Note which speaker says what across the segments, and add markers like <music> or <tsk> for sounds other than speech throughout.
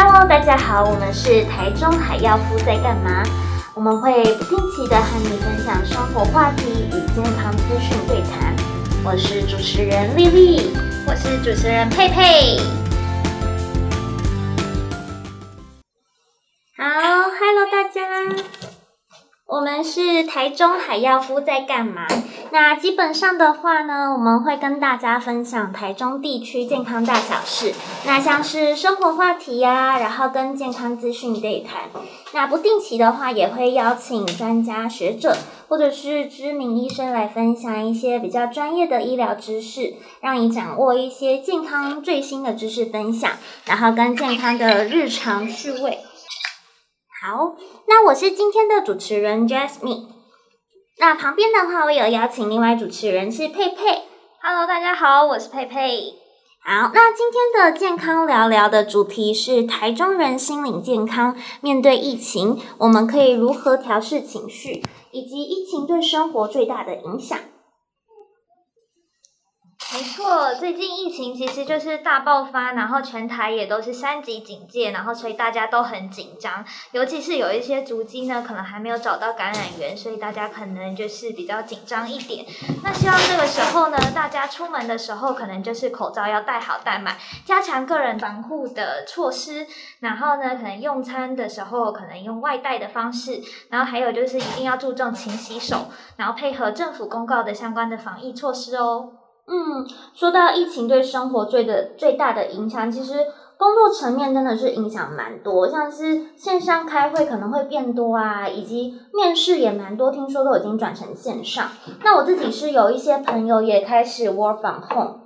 Speaker 1: Hello，大家好，我们是台中海药夫在干嘛？我们会不定期的和你分享生活话题与健康资讯对谈。我是主持人丽丽，
Speaker 2: 我是主持人佩佩。
Speaker 1: 是台中海药夫在干嘛？那基本上的话呢，我们会跟大家分享台中地区健康大小事，那像是生活话题呀、然后跟健康资讯对谈。那不定期的话，也会邀请专家学者或者是知名医生来分享一些比较专业的医疗知识，让你掌握一些健康最新的知识分享，然后跟健康的日常趣味。好，那我是今天的主持人 Jasmine。那旁边的话，我有邀请另外主持人是佩佩。
Speaker 2: Hello，大家好，我是佩佩。
Speaker 1: 好，那今天的健康聊聊的主题是台中人心理健康。面对疫情，我们可以如何调试情绪，以及疫情对生活最大的影响？
Speaker 2: 没错，最近疫情其实就是大爆发，然后全台也都是三级警戒，然后所以大家都很紧张，尤其是有一些足迹呢，可能还没有找到感染源，所以大家可能就是比较紧张一点。那希望这个时候呢，大家出门的时候可能就是口罩要戴好戴满，加强个人防护的措施，然后呢，可能用餐的时候可能用外带的方式，然后还有就是一定要注重勤洗手，然后配合政府公告的相关的防疫措施哦。
Speaker 1: 嗯，说到疫情对生活最的最大的影响，其实工作层面真的是影响蛮多，像是线上开会可能会变多啊，以及面试也蛮多，听说都已经转成线上。那我自己是有一些朋友也开始 work from home，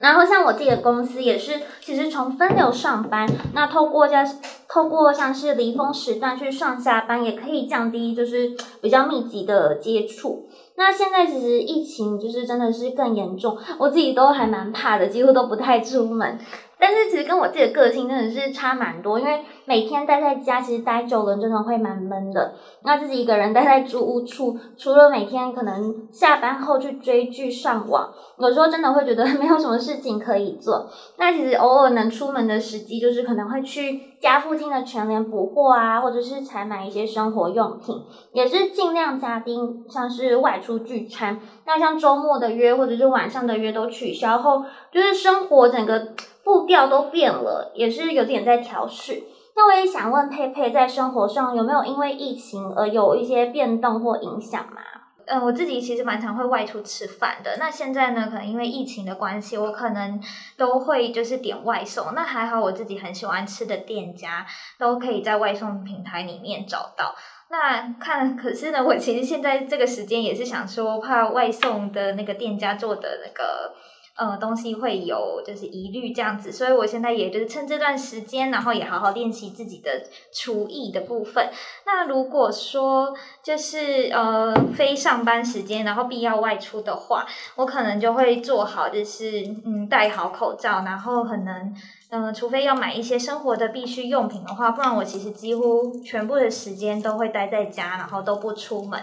Speaker 1: 然后像我自己的公司也是，其实从分流上班，那透过像透过像是离峰时段去上下班，也可以降低就是 <tsk> 比较密集的接触。那现在其实疫情就是真的是更严重，我自己都还蛮怕的，几乎都不太出门。但是其实跟我自己的个性真的是差蛮多，因为每天待在家，其实待久了真的会蛮闷的。那自己一个人待在租屋处，除了每天可能下班后去追剧、上网，有时候真的会觉得没有什么事情可以做。那其实偶尔能出门的时机，就是可能会去家附近的全联补货啊，或者是采买一些生活用品，也是尽量加丁像是外出聚餐。那像周末的约或者是晚上的约都取消后，就是生活整个。步调都变了，也是有点在调试。那我也想问佩佩，在生活上有没有因为疫情而有一些变动或影响吗？
Speaker 2: 嗯，我自己其实蛮常会外出吃饭的。那现在呢，可能因为疫情的关系，我可能都会就是点外送。那还好，我自己很喜欢吃的店家都可以在外送平台里面找到。那看，可是呢，我其实现在这个时间也是想说，怕外送的那个店家做的那个。呃，东西会有就是疑虑这样子，所以我现在也就是趁这段时间，然后也好好练习自己的厨艺的部分。那如果说就是呃非上班时间，然后必要外出的话，我可能就会做好就是嗯戴好口罩，然后可能嗯、除非要买一些生活的必需用品的话，不然我其实几乎全部的时间都会待在家，然后都不出门。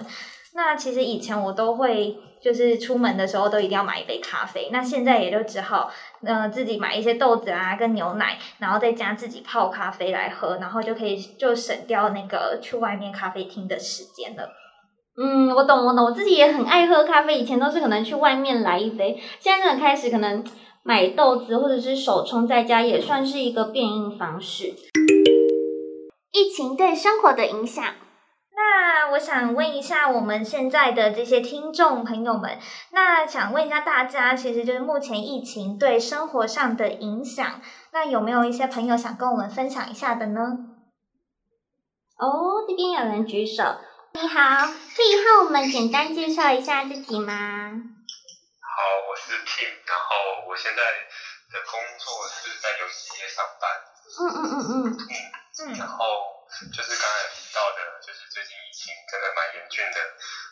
Speaker 2: 那其实以前我都会，就是出门的时候都一定要买一杯咖啡。那现在也就只好，呃，自己买一些豆子啊，跟牛奶，然后在家自己泡咖啡来喝，然后就可以就省掉那个去外面咖啡厅的时间了。
Speaker 1: 嗯，我懂，我懂，我自己也很爱喝咖啡。以前都是可能去外面来一杯，现在开始可能买豆子或者是手冲在家，也算是一个变应方式。疫情对生活的影响。
Speaker 2: 那我想问一下我们现在的这些听众朋友们，那想问一下大家，其实就是目前疫情对生活上的影响，那有没有一些朋友想跟我们分享一下的呢？
Speaker 1: 哦，这边有人举手。你好，可以和我们简单介绍一下自己吗？
Speaker 3: 好，我是 Tim，然后我现在的工作是在游戏业上班。
Speaker 1: 嗯嗯嗯嗯
Speaker 3: 嗯，然后。就是刚才就是最近疫情真的蛮严峻的，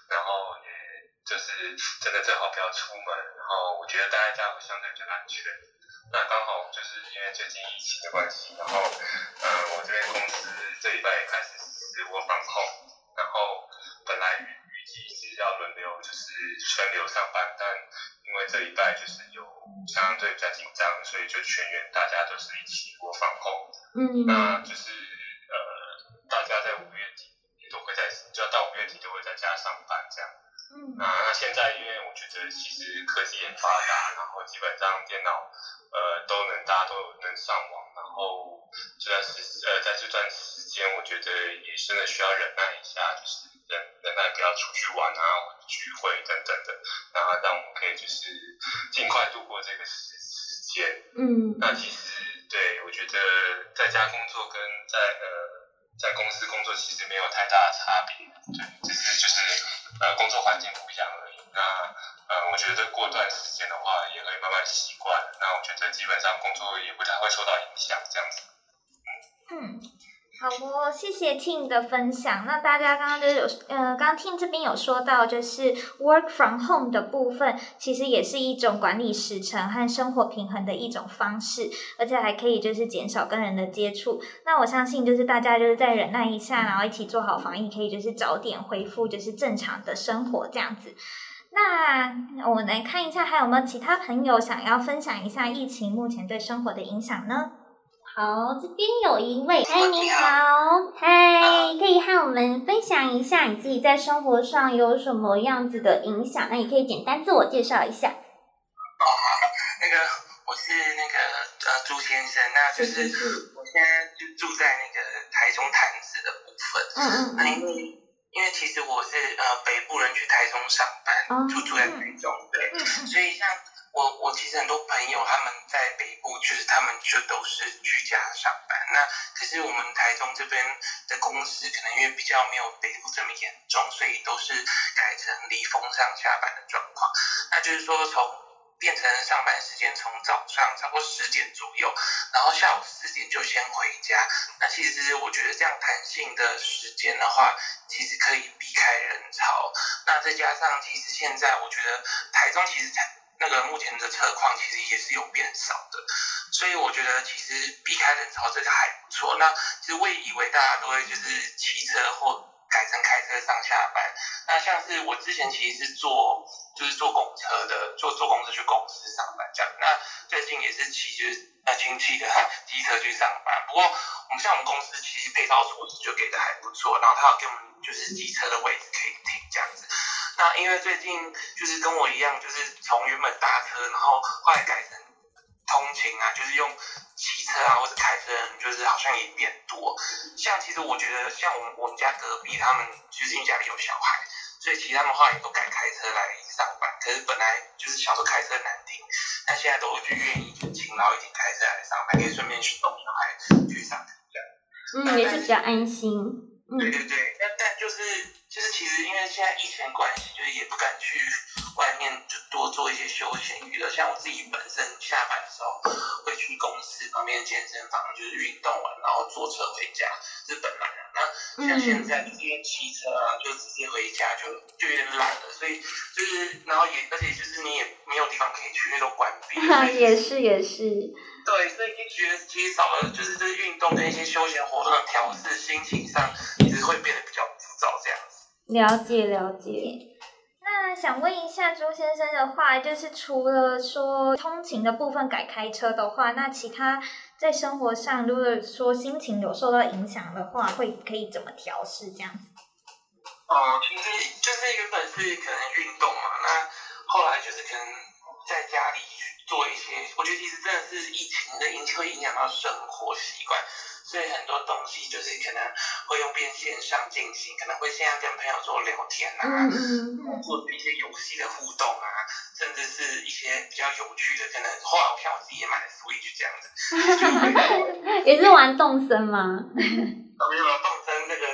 Speaker 3: 然后也就是真的最好不要出门，然后我觉得待在家会相对比较安全。那刚好就是因为最近疫情的关系，然后呃我这边公司这礼拜也开始实施 work from home，然后本来预预计是要轮流就是分流上班，但因为这礼拜就是有相对比较紧张，所以就全员大家都是一起 work from home。
Speaker 1: 嗯，
Speaker 3: 那就是发达，然后基本上电脑呃都能大家都能上网，然后这段时呃在这段时间，我觉得也真的需要忍耐一下，就是忍忍耐不要出去玩啊，聚会等等的，然后让我们可以就是尽快度过这个时时间。嗯，那其实对我觉得在家工作跟在呃在公司工作其实没有太大的差别，对，只是就是。呃，工作环境不一样而已。那呃，我觉得过段时间的话，也会慢慢习惯。那我觉得基本上工作也不太会受到影响，这样子。
Speaker 2: 嗯，好哦，谢谢 Tim 的分享。那大家刚刚就是有呃，刚刚 Tim 这边有说到，就是 work from home 的部分，其实也是一种管理时程和生活平衡的一种方式，而且还可以就是减少跟人的接触。那我相信就是大家就是再忍耐一下，然后一起做好防疫，可以就是早点恢复就是正常的生活这样子。那我们来看一下，还有没有其他朋友想要分享一下疫情目前对生活的影响呢？
Speaker 1: 好，这边有一位，嗨，你好，嗨，可以和我们分享一下你自己在生活上有什么样子的影响？那你可以简单自我介绍一下。
Speaker 4: 哦，那个我是那个呃朱先生，那就是我现在就住在那个台中潭子的部分。嗯嗯。那因为因为其实我是呃北部人，去台中上班，就住在台中，对，所以像。我我其实很多朋友他们在北部，就是他们就都是居家上班。那可是我们台中这边的公司，可能因为比较没有北部这么严重，所以都是改成离峰上下班的状况。那就是说，从变成上班时间从早上差不多十点左右，然后下午四点就先回家。那其实我觉得这样弹性的时间的话，其实可以避开人潮。那再加上，其实现在我觉得台中其实才。那个目前的车况其实也是有变少的，所以我觉得其实避开人潮这个还不错。那其实我也以为大家都会就是骑车或改成开车上下班。那像是我之前其实是做就是坐公车的，坐坐公车去公司上班这样。那最近也是骑就是那亲戚的机车去上班。不过我们像我们公司其实配套措施就给的还不错，然后他有给我们就是机车的位置可以停这样子。那因为最近就是跟我一样，就是从原本搭车，然后后来改成通勤啊，就是用骑车啊或者开车，就是好像也变多。像其实我觉得，像我们我们家隔壁他们，就是因为家里有小孩，所以其实他们后来也都改开车来上班。可是本来就是小时候开车难听，但现在都就愿意就勤劳一点开车来上班，可以顺便去送小孩去上课这样。
Speaker 1: 嗯，也是比较安心。
Speaker 4: 对对对，但但就是。就是其实因为现在疫情关系，就是也不敢去外面就多做一些休闲娱乐。像我自己本身下班的时候会去公司旁边的健身房，就是运动完然后坐车回家，是本来的。那像现在就是因为骑车啊，就直接回家就就有点懒了，所以就是然后也而且就是你也没有地方可以去，那都关闭了。
Speaker 1: 也是也是。
Speaker 4: 对，所以就觉得其实少了就是这运动跟一些休闲活动的调试，心情上一直会变得比较浮躁这样子。
Speaker 1: 了解了解，
Speaker 2: 那想问一下朱先生的话，就是除了说通勤的部分改开车的话，那其他在生活上，如果说心情有受到影响的话，会可以怎么调试这样子？
Speaker 4: 哦、呃，其实就是原本是可能运动嘛，那后来就是可能在家里做一些，我觉得其实真的是疫情的影响会影响到生活习惯。所以很多东西就是可能会用变线上进行，可能会现在跟朋友做聊天啊，做一些游戏的互动啊，甚至是一些比较有趣的，可能后来我像我自己也买了 Switch 这样子，<laughs>
Speaker 1: 也是玩动森吗？
Speaker 4: 没有了，动森那个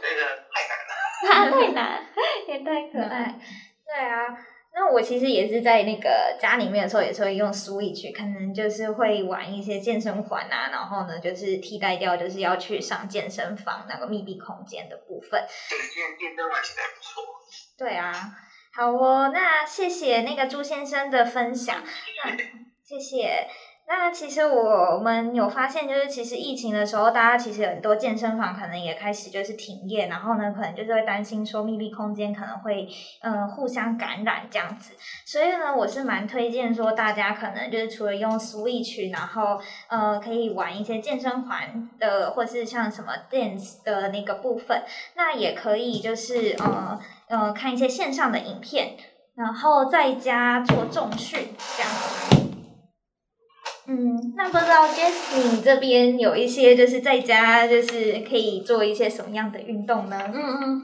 Speaker 4: 那个太难了，<laughs>
Speaker 1: 太难，也太可爱，
Speaker 2: 对啊。我其实也是在那个家里面的时候，也是会用 Switch，可能就是会玩一些健身环啊，然后呢，就是替代掉就是要去上健身房那个密闭空间的部分。
Speaker 4: 对，健健身环其实还不错。
Speaker 2: 对啊，好哦，那谢谢那个朱先生的分享。那谢谢。那其实我们有发现，就是其实疫情的时候，大家其实很多健身房可能也开始就是停业，然后呢，可能就是会担心说密闭空间可能会呃互相感染这样子。所以呢，我是蛮推荐说大家可能就是除了用 Switch，然后呃可以玩一些健身环的，或是像什么 Dance 的那个部分，那也可以就是呃呃看一些线上的影片，然后在家做重训这样子。嗯，那不知道 Jessie 这边有一些就是在家就是可以做一些什么样的运动呢？
Speaker 1: 嗯嗯，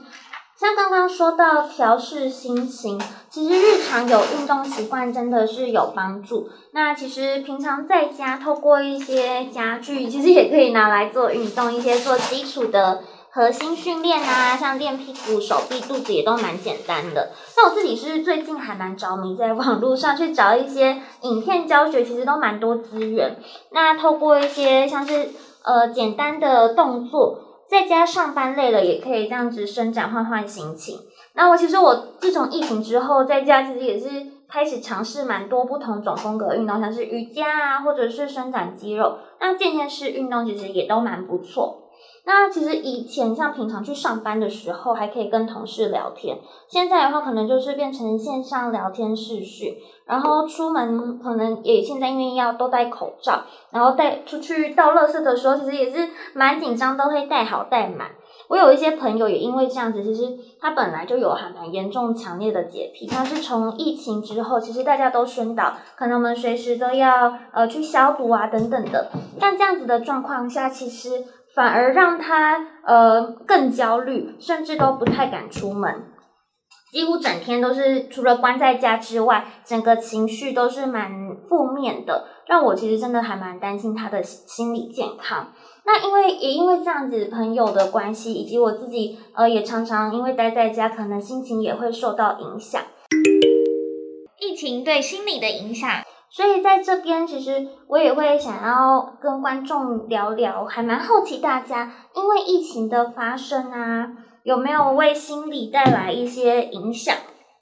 Speaker 1: 像刚刚说到调试心情，其实日常有运动习惯真的是有帮助。那其实平常在家透过一些家具，其实也可以拿来做运动，一些做基础的。核心训练啊，像练屁股、手臂、肚子也都蛮简单的。那我自己是最近还蛮着迷，在网络上去找一些影片教学，其实都蛮多资源。那透过一些像是呃简单的动作，在家上班累了，也可以这样子伸展换换心情。那我其实我自从疫情之后，在家其实也是开始尝试蛮多不同种风格运动，像是瑜伽啊，或者是伸展肌肉。那间歇式运动其实也都蛮不错。那其实以前像平常去上班的时候，还可以跟同事聊天。现在的话，可能就是变成线上聊天视讯，然后出门可能也现在因为要都戴口罩，然后带出去倒垃圾的时候，其实也是蛮紧张，都会戴好戴满。我有一些朋友也因为这样子，其实他本来就有还蛮严重强烈的洁癖，他是从疫情之后，其实大家都宣导，可能我们随时都要呃去消毒啊等等的。但这样子的状况下，其实。反而让他呃更焦虑，甚至都不太敢出门，几乎整天都是除了关在家之外，整个情绪都是蛮负面的，让我其实真的还蛮担心他的心理健康。那因为也因为这样子朋友的关系，以及我自己呃也常常因为待在家，可能心情也会受到影响。
Speaker 2: 疫情对心理的影响。
Speaker 1: 所以在这边，其实我也会想要跟观众聊聊，还蛮好奇大家因为疫情的发生啊，有没有为心理带来一些影响？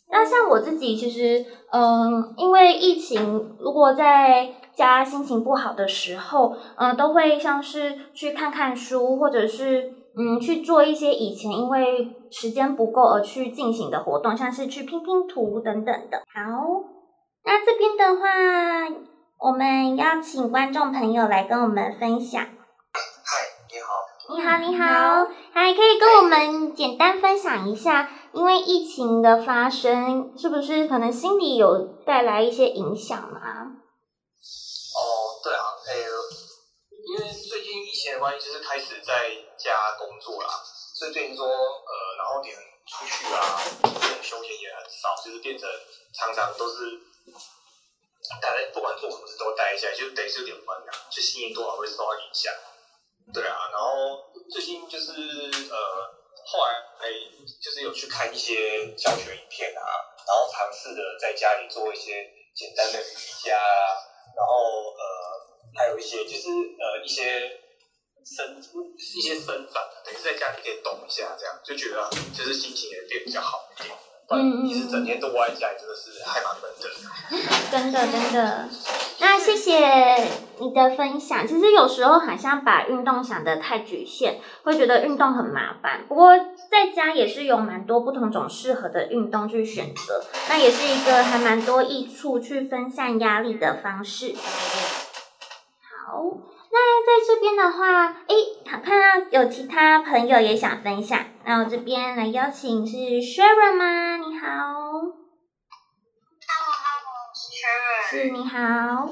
Speaker 1: 那像我自己，其实嗯，因为疫情，如果在家心情不好的时候，嗯，都会像是去看看书，或者是嗯去做一些以前因为时间不够而去进行的活动，像是去拼拼图等等的。好。那这边的话，我们邀请观众朋友来跟我们分享。
Speaker 4: 嗨，你好。
Speaker 1: 你好，你好。还可以跟我们简单分享一下，因为疫情的发生，是不是可能心理有带来一些影响吗？
Speaker 5: 哦，对啊，哎，因为最近疫情的关系，就是开始在家工作啦，所以最近说，呃，然后点出去啊，这种休闲也很少，就是变成常常都是。大家不管做什么事都待一下，就等于是有点闷啊，就心情多少会受到影响。对啊，然后最近就是呃，后来哎，就是有去看一些教学影片啊，然后尝试着在家里做一些简单的瑜伽，然后呃，还有一些就是呃一些伸一些伸展，等于在家里可以动一下，这样就觉得就是心情也变比较好一点。嗯，其实整天都窝在家里，真的是还蛮闷的。<laughs>
Speaker 1: 真的，真的。那谢谢你的分享。其实有时候好像把运动想得太局限，会觉得运动很麻烦。不过在家也是有蛮多不同种适合的运动去选择，那也是一个还蛮多益处去分散压力的方式。好。那在这边的话，诶，好看到有其他朋友也想分享，那我这边来邀请是 Sharon 吗？你好。
Speaker 6: Hello，Hello，是 Sharon。
Speaker 1: 是，你好。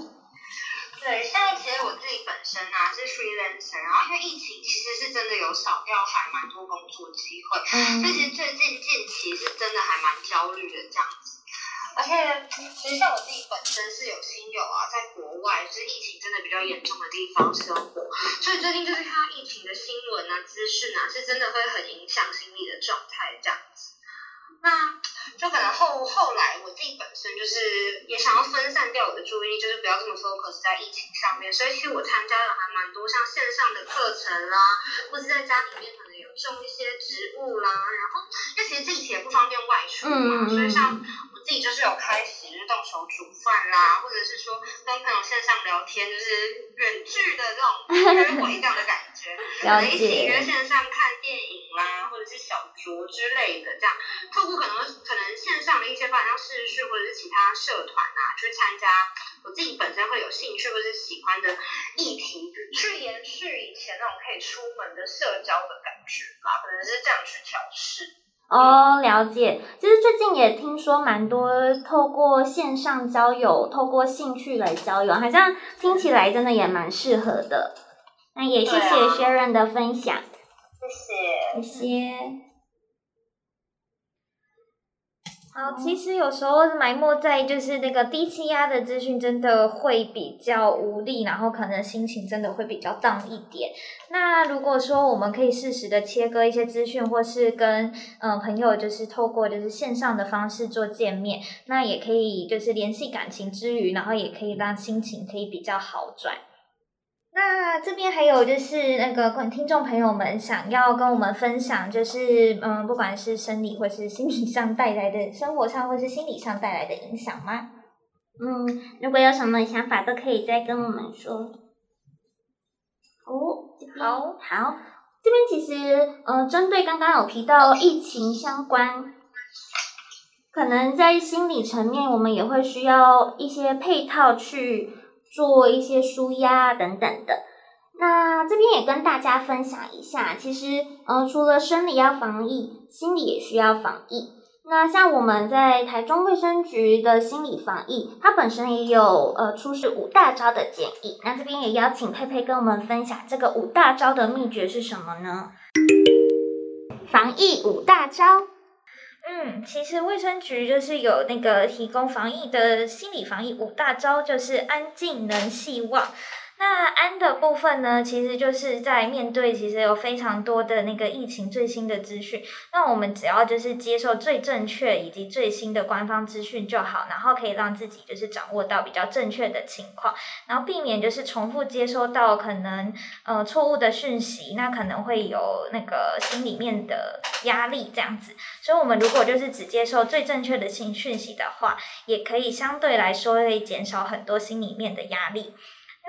Speaker 6: 对，现在其实我自己本身啊是 freelancer，然后因为疫情其实是真的有少掉还蛮多工作机会，嗯，所以其实最近近期是真的还蛮焦虑的这样子。而且，其实像我自己本身是有亲友啊，在国外，就是疫情真的比较严重的地方生活，所以最近就是看到疫情的新闻啊、资讯啊，是真的会很影响心理的状态这样子。那就可能后后来我自己本身就是也想要分散掉我的注意力，就是不要这么 focus 在疫情上面，所以其实我参加了还蛮多像线上的课程啦，或是在家里面可能有种一些植物啦，然后因为其实近期也不方便外出嘛，所以像。自己就是有开始就是动手煮饭啦，或者是说跟朋友线上聊天，就是远距的这种约会这样的感觉，<laughs> 可能一起约线上看电影啦，或者是小酌之类的，这样透过可能可能线上的一些，比如像视讯或者是其他社团啊，去参加我自己本身会有兴趣或者是喜欢的议题，去延续以前那种可以出门的社交的感觉吧，可能是这样去调试。
Speaker 1: 哦，了解。其实最近也听说蛮多透过线上交友，透过兴趣来交友，好像听起来真的也蛮适合的。那也谢谢 Sharon 的分享，
Speaker 6: 谢谢，
Speaker 1: 谢谢。
Speaker 2: 好，其实有时候埋没在就是那个低气压的资讯，真的会比较无力，然后可能心情真的会比较 down 一点。那如果说我们可以适时的切割一些资讯，或是跟嗯、朋友就是透过就是线上的方式做见面，那也可以就是联系感情之余，然后也可以让心情可以比较好转。那这边还有就是那个听众朋友们想要跟我们分享，就是嗯，不管是生理或是心理上带来的，生活上或是心理上带来的影响吗？
Speaker 1: 嗯，如果有什么想法都可以再跟我们说。哦，
Speaker 2: 好，
Speaker 1: 好，这边其实呃，针对刚刚有提到疫情相关，可能在心理层面，我们也会需要一些配套去。做一些舒压等等的，那这边也跟大家分享一下，其实，呃，除了生理要防疫，心理也需要防疫。那像我们在台中卫生局的心理防疫，它本身也有呃出示五大招的建议。那这边也邀请佩佩跟我们分享这个五大招的秘诀是什么呢？防疫五大招。
Speaker 2: 嗯，其实卫生局就是有那个提供防疫的心理防疫五大招，就是安、静、能、细、望。那安的部分呢，其实就是在面对其实有非常多的那个疫情最新的资讯，那我们只要就是接受最正确以及最新的官方资讯就好，然后可以让自己就是掌握到比较正确的情况，然后避免就是重复接收到可能呃错误的讯息，那可能会有那个心里面的压力这样子。所以，我们如果就是只接受最正确的信讯息的话，也可以相对来说会减少很多心里面的压力。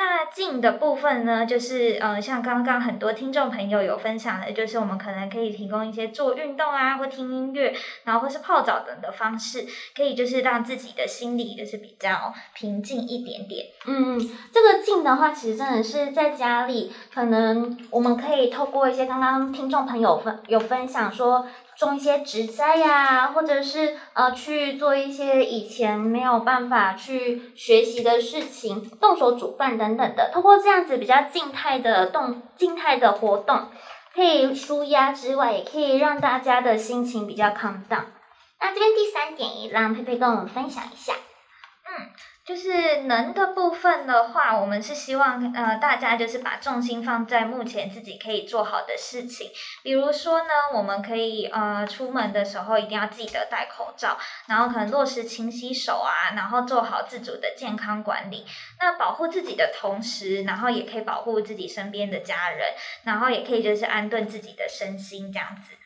Speaker 2: 那静的部分呢，就是呃，像刚刚很多听众朋友有分享的，就是我们可能可以提供一些做运动啊，或听音乐，然后或是泡澡等的方式，可以就是让自己的心里就是比较平静一点点。
Speaker 1: 嗯，这个静的话，其实真的是在家里，可能我们可以透过一些刚刚听众朋友分有分享说。种一些植栽呀，或者是呃去做一些以前没有办法去学习的事情，动手煮饭等等的。通过这样子比较静态的动、静态的活动，可以舒压之外，也可以让大家的心情比较 calm down。那这边第三点，也让佩佩跟我们分享一下。
Speaker 2: 嗯。就是能的部分的话，我们是希望呃大家就是把重心放在目前自己可以做好的事情，比如说呢，我们可以呃出门的时候一定要记得戴口罩，然后可能落实勤洗手啊，然后做好自主的健康管理。那保护自己的同时，然后也可以保护自己身边的家人，然后也可以就是安顿自己的身心这样子。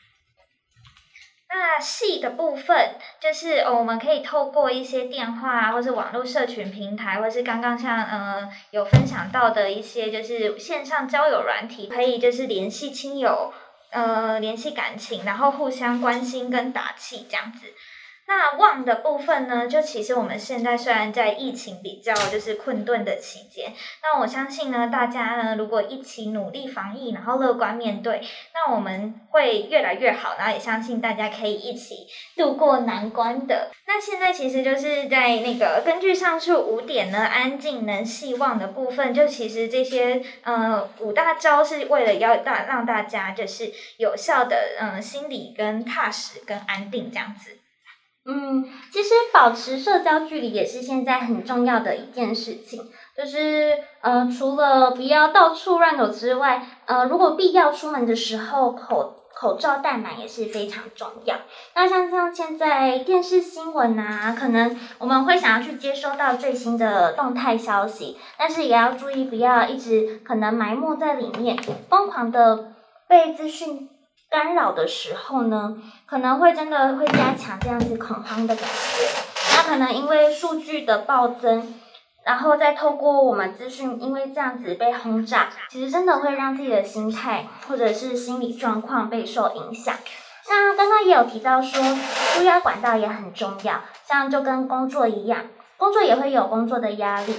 Speaker 2: 那细的部分就是我们可以透过一些电话，或是网络社群平台，或是刚刚像呃有分享到的一些就是线上交友软体，可以就是联系亲友，呃联系感情，然后互相关心跟打气这样子。那忘的部分呢，就其实我们现在虽然在疫情比较就是困顿的期间，那我相信呢，大家呢如果一起努力防疫，然后乐观面对，那我们会越来越好，然后也相信大家可以一起度过难关的。那现在其实就是在那个根据上述五点呢，安静能细忘的部分，就其实这些呃五大招是为了要大让大家就是有效的嗯、心理跟踏实跟安定这样子。
Speaker 1: 嗯，其实保持社交距离也是现在很重要的一件事情。就是呃，除了不要到处乱走之外，呃，如果必要出门的时候，口口罩戴满也是非常重要。那像像现在电视新闻啊，可能我们会想要去接收到最新的动态消息，但是也要注意不要一直可能埋没在里面，疯狂的被资讯干扰的时候呢，可能会真的会加强这样子恐慌的感觉。那可能因为数据的暴增，然后再透过我们资讯，因为这样子被轰炸，其实真的会让自己的心态或者是心理状况备受影响。那刚刚也有提到说，纾压管道也很重要，像就跟工作一样，工作也会有工作的压力。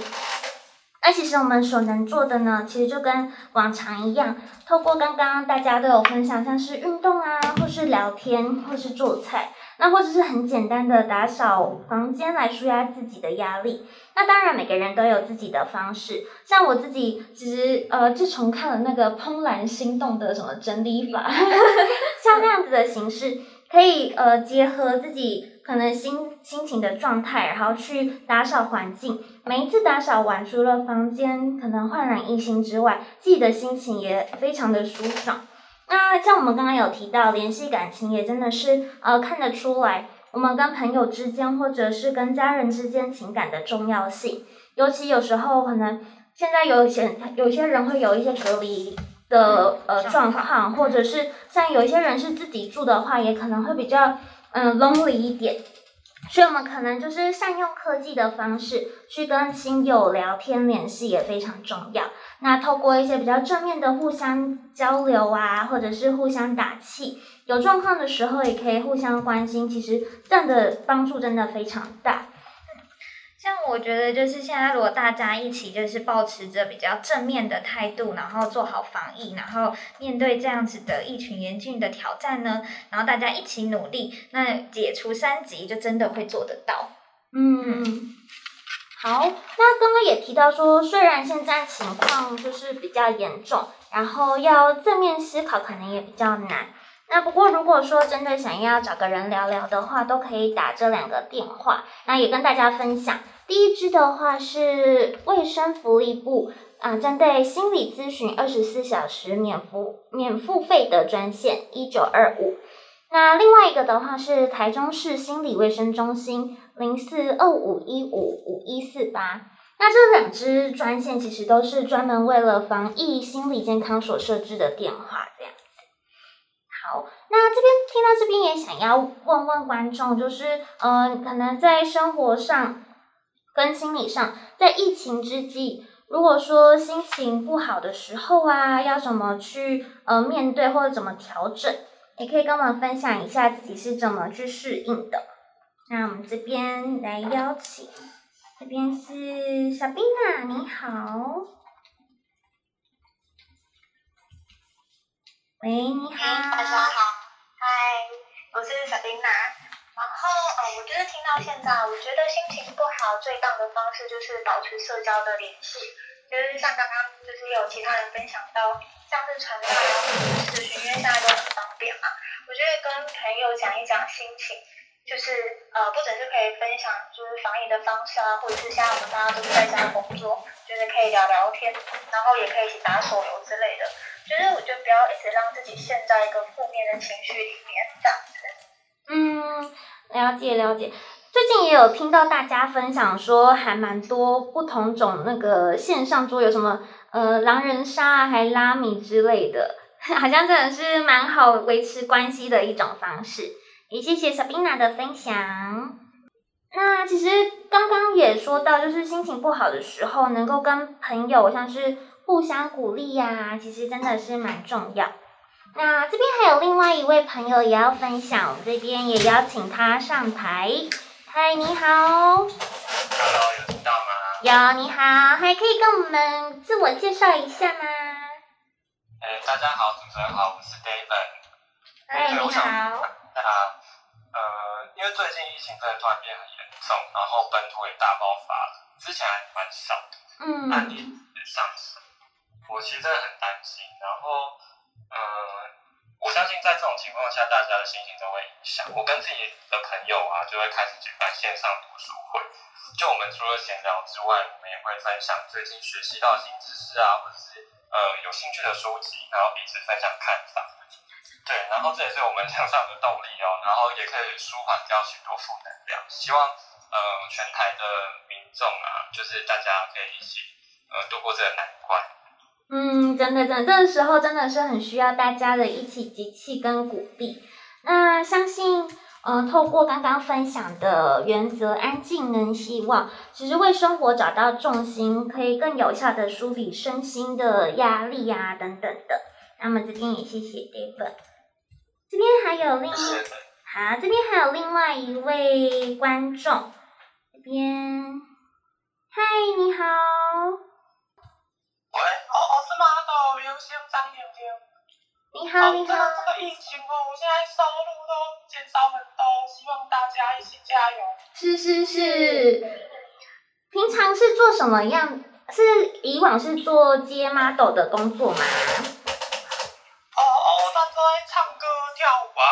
Speaker 1: 那其实我们所能做的呢，其实就跟往常一样，透过刚刚大家都有分享，像是运动啊，或是聊天，或是做菜，那或者是很简单的打扫房间来舒压自己的压力。那当然每个人都有自己的方式，像我自己其实呃，自从看了那个《怦然心动》的什么整理法，<laughs> 像那样子的形式，可以呃结合自己。可能心心情的状态，然后去打扫环境。每一次打扫完，除了房间可能焕然一新之外，自己的心情也非常的舒爽。那像我们刚刚有提到，联系感情也真的是呃看得出来，我们跟朋友之间或者是跟家人之间情感的重要性。尤其有时候可能现在有一些有些人会有一些隔离的呃状况，或者是像有一些人是自己住的话，也可能会比较。嗯，lonely 一点，所以我们可能就是善用科技的方式去跟亲友聊天联系也非常重要。那透过一些比较正面的互相交流啊，或者是互相打气，有状况的时候也可以互相关心，其实这样的帮助真的非常大。
Speaker 2: 像我觉得，就是现在，如果大家一起就是保持着比较正面的态度，然后做好防疫，然后面对这样子的疫情严峻的挑战呢，然后大家一起努力，那解除三级就真的会做得到。
Speaker 1: 嗯，好，那刚刚也提到说，虽然现在情况就是比较严重，然后要正面思考可能也比较难。那不过如果说真的想要找个人聊聊的话，都可以打这两个电话。那也跟大家分享。第一支的话是卫生福利部啊，针对心理咨询二十四小时免付免付费的专线一九二五。那另外一个的话是台中市心理卫生中心零四二五一五五一四八。那这两支专线其实都是专门为了防疫心理健康所设置的电话，这样子。好，那这边听到这边也想要问问观众，就是嗯、呃，可能在生活上。跟心理上，在疫情之际，如果说心情不好的时候啊，要怎么去呃面对或者怎么调整，也可以跟我们分享一下自己是怎么去适应的。那我们这边来邀请，这边是小冰娜，你好。喂，你好。
Speaker 7: 大家好，嗨，我是小冰娜。然后，呃，我就是听到现在，我觉得心情不好最棒的方式就是保持社交的联系，就是像刚刚就是有其他人分享到，像是传单啊或者是视讯，因为现在都很方便嘛。我觉得跟朋友讲一讲心情，就是呃，不只是可以分享就是防疫的方式啊，或者是现在我们大家都是在家工作，就是可以聊聊天，然后也可以一起打手游之类的。就是我觉得不要一直让自己陷在一个负面的情绪
Speaker 1: 里，了解了解，最近也有听到大家分享说，还蛮多不同种那个线上桌游，什么呃狼人杀啊，还拉米之类的，<laughs> 好像真的是蛮好维持关系的一种方式。也谢谢 Sabina 的分享。那其实刚刚也说到，就是心情不好的时候，能够跟朋友像是互相鼓励呀、其实真的是蛮重要。那这边还有另外一位朋友也要分享，我们这边也邀请他上台。嗨，你好。
Speaker 3: Hello，有听到吗？
Speaker 1: 有，你好，还可以跟我们自我介绍一下吗？
Speaker 3: 哎，大家好，主持人好，我是 David。
Speaker 1: 哎，你好。
Speaker 3: 那呃，因为最近疫情真的突然变很严重，然后本土也大爆发了，之前还蛮少的，嗯，案例也上升，我其实真的很下，大家的心情都会影响。我跟自己的朋友啊，就会开始举办线上读书会。就我们除了闲聊之外，我们也会分享最近学习到新知识啊，或者是呃有兴趣的书籍，然后彼此分享看法。对，然后这也是我们向上的动力哦，然后也可以舒缓掉许多负能量。希望呃全台的民众啊，就是大家可以一起呃度过这个难关。
Speaker 1: 嗯，真的，真的，这个时候真的是很需要大家的一起集气跟鼓励。那相信，透过刚刚分享的原则，安静跟希望，其实为生活找到重心，可以更有效的梳理身心的压力啊等等的。那么这边也谢谢 David，这边还有另外，好，这边还有另外一位观众，这边，嗨，你好。
Speaker 8: 喂，哦哦，是吗？都明星张婷婷。
Speaker 1: 你好，你好。这
Speaker 8: 个疫情哦，我现在收入都减少很多，希望大家一起加油。
Speaker 1: 是是是。平常是做什么样？是以往是做接 model 的工作吗？
Speaker 8: 哦哦，那都在唱歌跳舞啊。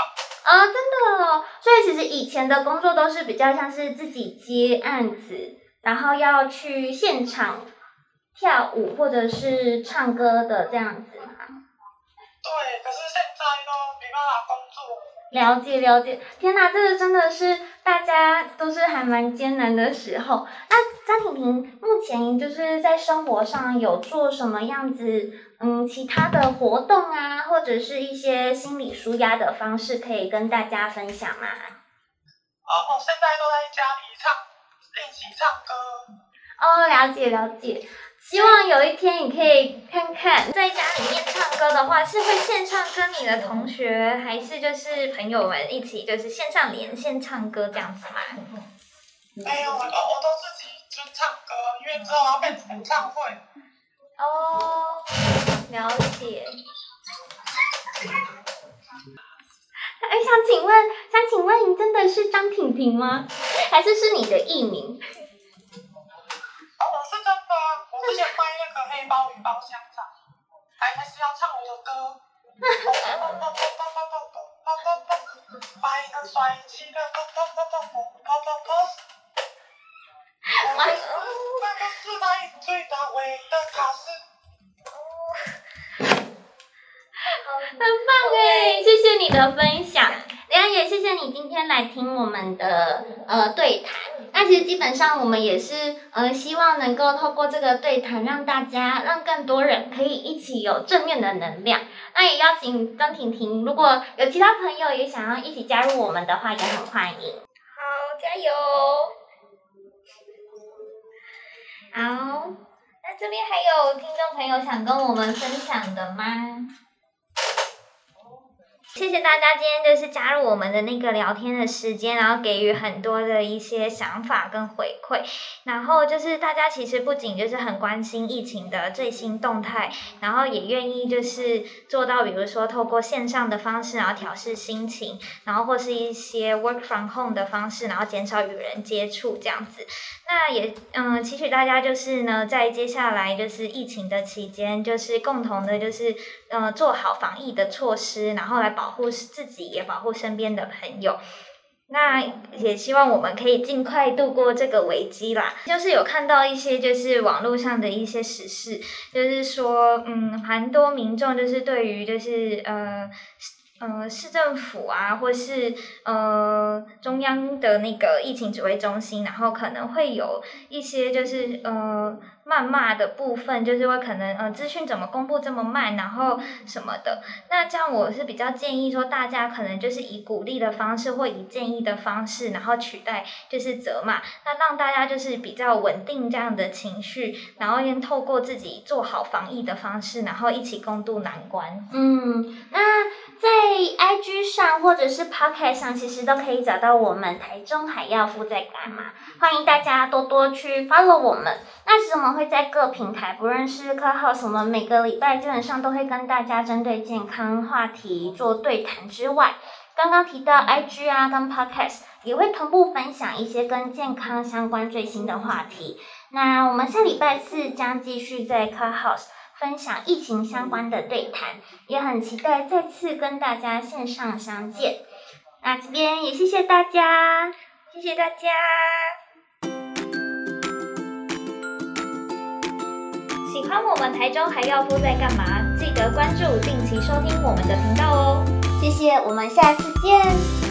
Speaker 1: 啊，真的哦。所以其实以前的工作都是比较像是自己接案子，然后要去现场跳舞或者是唱歌的这样子吗？
Speaker 8: 对，可是现在都没办法工作。
Speaker 1: 了解了解，天哪，这个真的是大家都是还蛮艰难的时候。那张婷婷目前就是在生活上有做什么样子，嗯，其他的活动啊，或者是一些心理舒压的方式，可以跟大家分享吗？
Speaker 8: 哦，我现在都在家里唱，练习唱歌。
Speaker 1: 哦，了解了解。希望有一天你可以看看，在家里面唱歌的话，是会线上跟你的同学，还是就是朋友们一起，就是线上连线唱歌这样子吗？
Speaker 8: 没有，我都我都自己就唱歌，因为之后要办演唱会。
Speaker 1: 哦，了解。哎，想请问，想请问，你真的是张婷婷吗？还是是你的艺名？
Speaker 8: 之前卖那个黑鲍鱼包香肠，还还是要唱我的歌。卖个帅气的，<laughs> 我是那个时代最大位的卡司。
Speaker 1: 很棒哎，谢谢你的分享。梁也谢谢你今天来听我们的呃对谈。那其实基本上我们也是呃希望能够透过这个对谈，让大家让更多人可以一起有正面的能量。那也邀请张婷婷，如果有其他朋友也想要一起加入我们的话，也很欢迎。好，加油！好，那这边还有听众朋友想跟我们分享的吗？谢谢大家今天就是加入我们的那个聊天的时间，然后给予很多的一些想法跟回馈，然后就是大家其实不仅就是很关心疫情的最新动态，然后也愿意就是做到，比如说透过线上的方式，然后调试心情，然后或是一些 work from home 的方式，然后减少与人接触这样子。那也嗯，期许大家就是呢，在接下来就是疫情的期间，就是共同的就是嗯做好防疫的措施，然后来保。保护自己，也保护身边的朋友。那也希望我们可以尽快度过这个危机啦。就是有看到一些，就是网络上的一些时事，就是说，嗯，蛮多民众就是对于就是呃。呃，市政府啊，或是呃中央的那个疫情指挥中心，然后可能会有一些就是呃谩骂的部分，就是会可能呃资讯怎么公布这么慢，然后什么的。那这样我是比较建议说，大家可能就是以鼓励的方式或以建议的方式，然后取代就是责骂，那让大家就是比较稳定这样的情绪，然后先透过自己做好防疫的方式，然后一起共度难关。嗯，那在。IG 上或者是 Podcast 上，其实都可以找到我们台中海药夫在干嘛。欢迎大家多多去 follow 我们。那其实我们会在各平台，不论是 Clubhouse，我们每个礼拜基本上都会跟大家针对健康话题做对谈之外，刚刚提到 IG 啊跟 Podcast 也会同步分享一些跟健康相关最新的话题。那我们下礼拜四将继续在 Clubhouse。分享疫情相关的对谈，也很期待再次跟大家线上相见。那这边也谢谢大家，谢谢大家。喜欢我们台中还要不在干嘛？记得关注，定期收听我们的频道哦。谢谢，我们下次见。